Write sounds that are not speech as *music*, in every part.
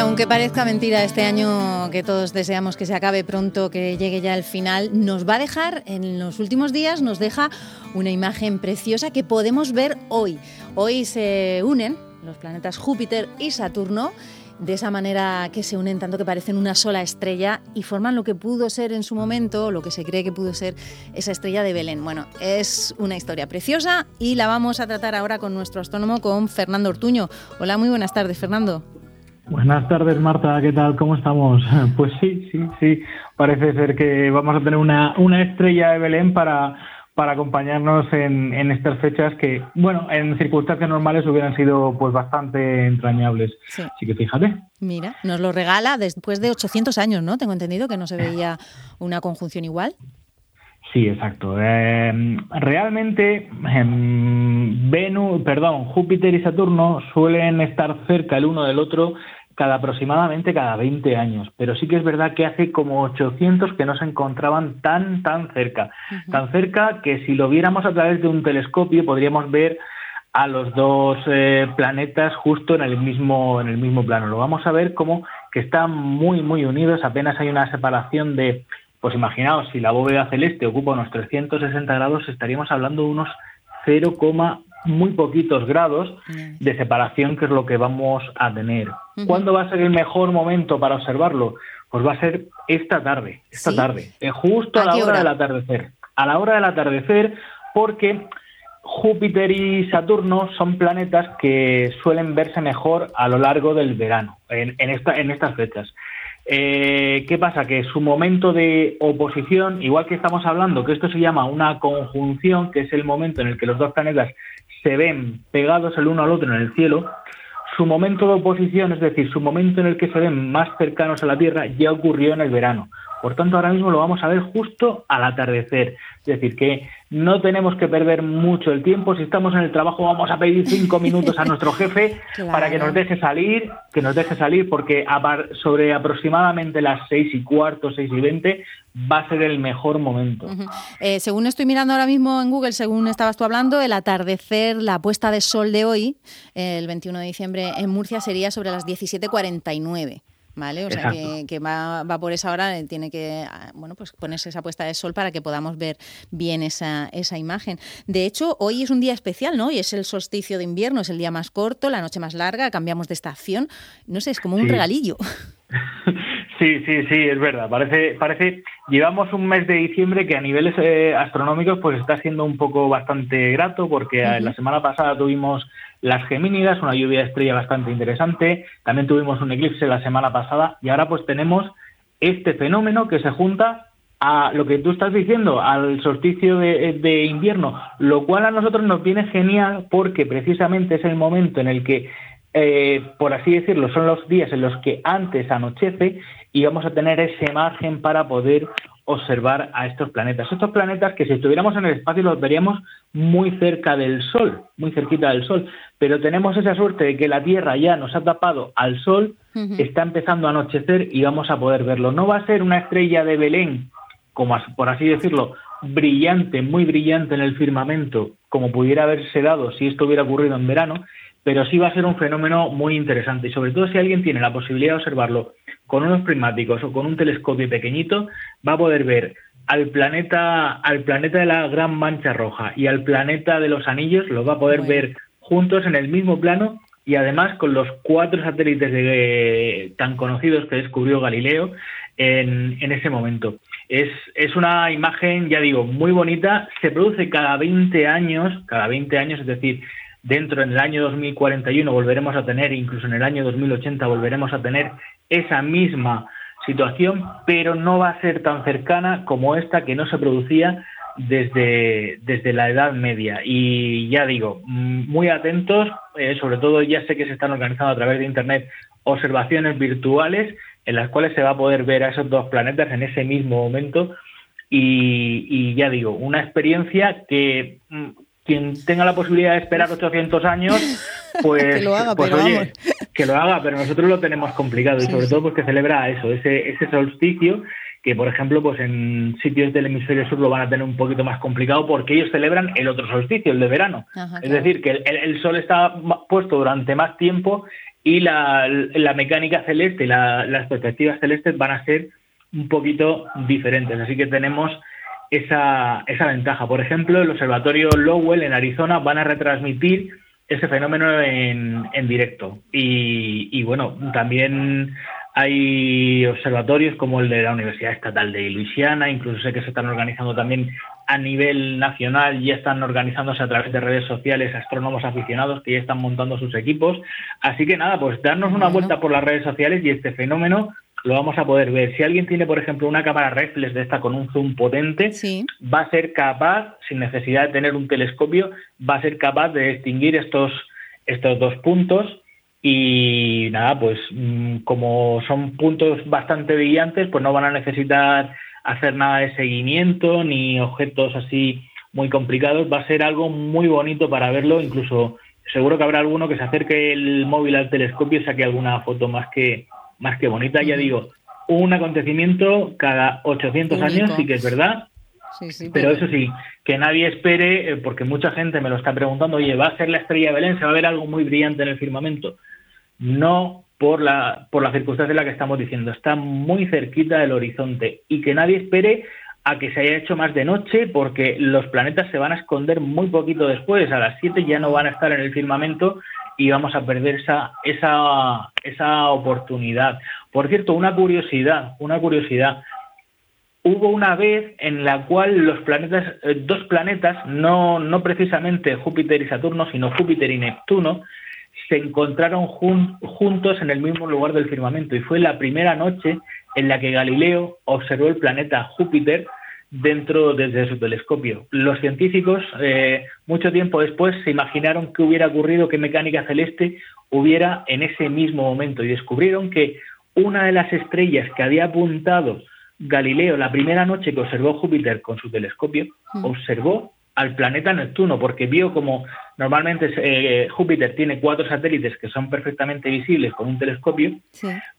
aunque parezca mentira este año que todos deseamos que se acabe pronto, que llegue ya el final, nos va a dejar, en los últimos días, nos deja una imagen preciosa que podemos ver hoy. Hoy se unen los planetas Júpiter y Saturno de esa manera que se unen tanto que parecen una sola estrella y forman lo que pudo ser en su momento, lo que se cree que pudo ser esa estrella de Belén. Bueno, es una historia preciosa y la vamos a tratar ahora con nuestro astrónomo, con Fernando Ortuño. Hola, muy buenas tardes, Fernando. Buenas tardes, Marta. ¿Qué tal? ¿Cómo estamos? *laughs* Pues sí, sí, sí. Parece ser que vamos a tener una, una estrella de Belén para para acompañarnos en, estas fechas que, bueno, en circunstancias normales hubieran sido pues bastante entrañables. Así que fíjate. Mira, nos lo regala después de 800 años, ¿no? Tengo entendido que no se veía una conjunción igual. Sí, exacto. Eh, realmente, em, Venus, perdón, Júpiter y Saturno suelen estar cerca el uno del otro cada aproximadamente cada 20 años, pero sí que es verdad que hace como 800 que no se encontraban tan tan cerca, tan cerca que si lo viéramos a través de un telescopio podríamos ver a los dos eh, planetas justo en el mismo en el mismo plano. Lo vamos a ver como que están muy muy unidos, apenas hay una separación de pues imaginaos si la bóveda celeste ocupa unos 360 grados estaríamos hablando de unos 0, muy poquitos grados de separación, que es lo que vamos a tener. ¿Cuándo va a ser el mejor momento para observarlo? Pues va a ser esta tarde, esta tarde, eh, justo a, la hora, del atardecer. A la hora del atardecer, porque Júpiter y Saturno son planetas que suelen verse mejor a lo largo del verano, en, esta, en estas fechas. Eh, ¿Qué pasa? Que su momento de oposición, igual que estamos hablando, que esto se llama una conjunción, que es el momento en el que los dos planetas se ven pegados el uno al otro en el cielo, su momento de oposición, es decir, su momento en el que se ven más cercanos a la Tierra, ya ocurrió en el verano. Por tanto, ahora mismo lo vamos a ver justo al atardecer. Es decir, que no tenemos que perder mucho el tiempo. Si estamos en el trabajo, vamos a pedir cinco *laughs* minutos a nuestro jefe para que nos deje salir, que nos deje salir, porque sobre aproximadamente las seis y cuarto, seis y veinte, va a ser el mejor momento. Eh, según estoy mirando ahora mismo en Google, según estabas tú hablando, el atardecer, la puesta de sol de hoy, el 21 de diciembre en Murcia, sería sobre las 17.49. ¿vale? O sea, que, va, por esa hora, eh, tiene que ah, bueno, pues ponerse esa puesta de sol para que podamos ver bien esa, esa imagen. De hecho, hoy es un día especial, ¿no? Hoy es el solsticio de invierno, es el día más corto, la noche más larga, cambiamos de estación. No sé, es como un regalillo. *laughs* Sí, sí, sí, es verdad. Parece, parece, llevamos un mes de diciembre que a niveles eh, astronómicos pues está siendo un poco bastante grato porque eh, la semana pasada tuvimos las Gemínidas, una lluvia de estrella bastante interesante. También tuvimos un eclipse la semana pasada y ahora pues tenemos este fenómeno que se junta a lo que tú estás diciendo, al solsticio de, invierno, lo cual a nosotros nos viene genial porque precisamente es el momento en el que, eh, por así decirlo, son los días en los que antes anochece y vamos a tener ese margen para poder observar a estos planetas. Estos planetas que si estuviéramos en el espacio los veríamos muy cerca del Sol, muy cerquita del Sol, pero tenemos esa suerte de que la Tierra ya nos ha tapado al Sol, está empezando a anochecer y vamos a poder verlo. No va a ser una estrella de Belén, como por así decirlo, brillante, muy brillante en el firmamento, como pudiera haberse dado si esto hubiera ocurrido en verano, pero sí va a ser un fenómeno muy interesante y sobre todo si alguien tiene la posibilidad de observarlo con unos prismáticos o con un telescopio pequeñito, va a poder ver al planeta, al planeta de la gran mancha roja y al planeta de los anillos, lo va a poder ver juntos en el mismo plano y además con los cuatro satélites de, tan conocidos que descubrió Galileo en, en ese momento. Es, una imagen, ya digo, muy bonita, se produce cada 20 años, cada 20 años, es decir, dentro en el año 2041 volveremos a tener, incluso en el año 2080 volveremos a tener esa misma situación, pero no va a ser tan cercana como esta que no se producía desde, desde la Edad Media. Y ya digo, muy atentos, eh, sobre todo ya sé que se están organizando a través de Internet observaciones virtuales en las cuales se va a poder ver a esos dos planetas en ese mismo momento. Y, y ya digo, una experiencia que mm, quien tenga la posibilidad de esperar 800 años, *laughs* pues, que lo haga, pues, pero oye, que lo haga, pero nosotros lo tenemos complicado y sobre todo porque celebra eso, ese, ese solsticio que por ejemplo pues en sitios del hemisferio sur lo van a tener un poquito más complicado porque ellos celebran el otro solsticio, el de verano. es decir, que el, sol está puesto durante más tiempo y la, mecánica celeste y las perspectivas celestes van a ser un poquito diferentes. Así que tenemos esa, esa ventaja. Por ejemplo, el observatorio Lowell en Arizona van a retransmitir ese fenómeno en, en directo. Y, y, bueno, también hay observatorios como el de la Universidad Estatal de Luisiana, incluso sé que se están organizando también a nivel nacional, ya están organizándose a través de redes sociales astrónomos aficionados que ya están montando sus equipos. Así que nada, pues darnos una vuelta por las redes sociales y este fenómeno lo vamos a poder ver. Si alguien tiene, por ejemplo, una cámara reflex de esta con un zoom potente, va a ser capaz, sin necesidad de tener un telescopio, va a ser capaz de distinguir estos, estos dos puntos. Y nada, pues mm, como son puntos bastante brillantes, pues no van a necesitar hacer nada de seguimiento ni objetos así muy complicados. Va a ser algo muy bonito para verlo. Incluso seguro que habrá alguno que se acerque el móvil al telescopio y saque alguna foto más que, más que bonita, ya digo, un acontecimiento cada 800 años, sí que es verdad, pero eso sí, que nadie espere, eh, porque mucha gente me lo está preguntando, oye, ¿va a ser la estrella de Belén? ¿Se va a ver algo muy brillante en el firmamento? No por la, por la circunstancia en la que estamos diciendo, está muy cerquita del horizonte y que nadie espere a que se haya hecho más de noche porque los planetas se van a esconder muy poquito después, a las 7 ya no van a estar en el firmamento y vamos a perder esa, esa, esa oportunidad. Por cierto, una curiosidad, una curiosidad. Hubo una vez en la cual los planetas, eh, dos planetas, no, no precisamente Júpiter y Saturno, sino Júpiter y Neptuno, se encontraron juntos en el mismo lugar del firmamento y fue la primera noche en la que Galileo observó el planeta Júpiter dentro desde su telescopio. Los científicos, eh, mucho tiempo después, se imaginaron qué hubiera ocurrido, qué mecánica celeste hubiera en ese mismo momento y descubrieron que una de las estrellas que había apuntado Galileo la primera noche que observó Júpiter con su telescopio, mm. observó al planeta Neptuno, porque vio como normalmente eh, Júpiter tiene cuatro satélites que son perfectamente visibles con un telescopio,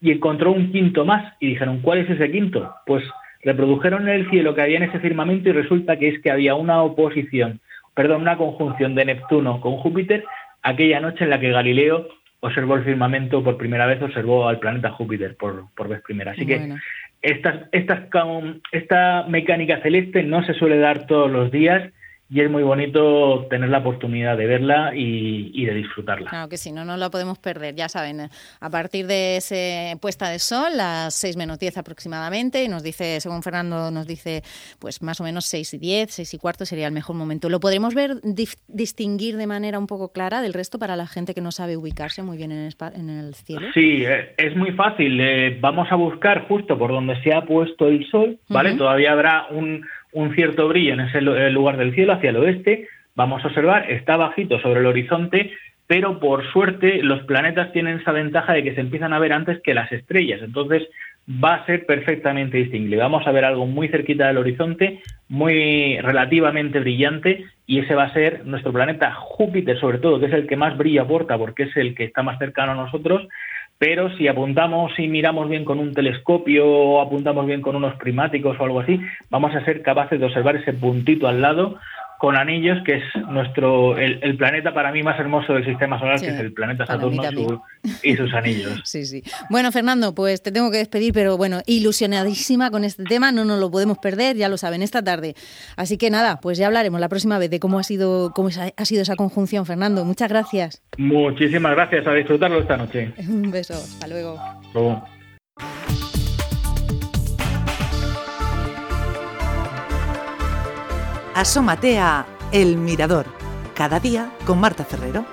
y encontró un quinto más, y dijeron, ¿cuál es ese quinto? Pues reprodujeron en el cielo que había en ese firmamento y resulta que es que había una oposición, perdón, una conjunción de Neptuno con Júpiter aquella noche en la que Galileo observó el firmamento por primera vez, observó al planeta Júpiter por, por vez primera. Así que esta, esta mecánica celeste no se suele dar todos los días y es muy bonito tener la oportunidad de verla y, de disfrutarla. Claro que sí, no nos la podemos perder, ya saben, a partir de ese puesta de sol, las 6 menos 10 aproximadamente, y nos dice, según Fernando nos dice, pues más o menos 6 y 10, 6 y cuarto sería el mejor momento. ¿Lo podremos ver, distinguir de manera un poco clara del resto para la gente que no sabe ubicarse muy bien en el, en el cielo? Sí, eh, es muy fácil. Eh, vamos a buscar justo por donde se ha puesto el sol, ¿vale? Todavía habrá un un cierto brillo en ese lugar del cielo hacia el oeste, vamos a observar, está bajito sobre el horizonte, pero por suerte los planetas tienen esa ventaja de que se empiezan a ver antes que las estrellas, entonces va a ser perfectamente distinguible. Vamos a ver algo muy cerquita del horizonte, muy relativamente brillante, y ese va a ser nuestro planeta Júpiter, sobre todo, que es el que más brilla aporta, porque es el que está más cercano a nosotros, pero si apuntamos y miramos bien con un telescopio o apuntamos bien con unos primáticos o algo así, vamos a ser capaces de observar ese puntito al lado con anillos, que es nuestro el, planeta para mí más hermoso del sistema solar, que es el planeta Saturno y sus anillos. *laughs* Sí, sí. Bueno, Fernando, pues te tengo que despedir, pero bueno, ilusionadísima con este tema, no nos lo podemos perder, ya lo saben, esta tarde. Así que nada, pues ya hablaremos la próxima vez de cómo ha sido, cómo ha sido esa conjunción, Fernando. Muchas gracias. Muchísimas gracias, a disfrutarlo esta noche. *laughs* Un beso, hasta luego. luego. Asómate a El Mirador, cada día con Marta Ferrero.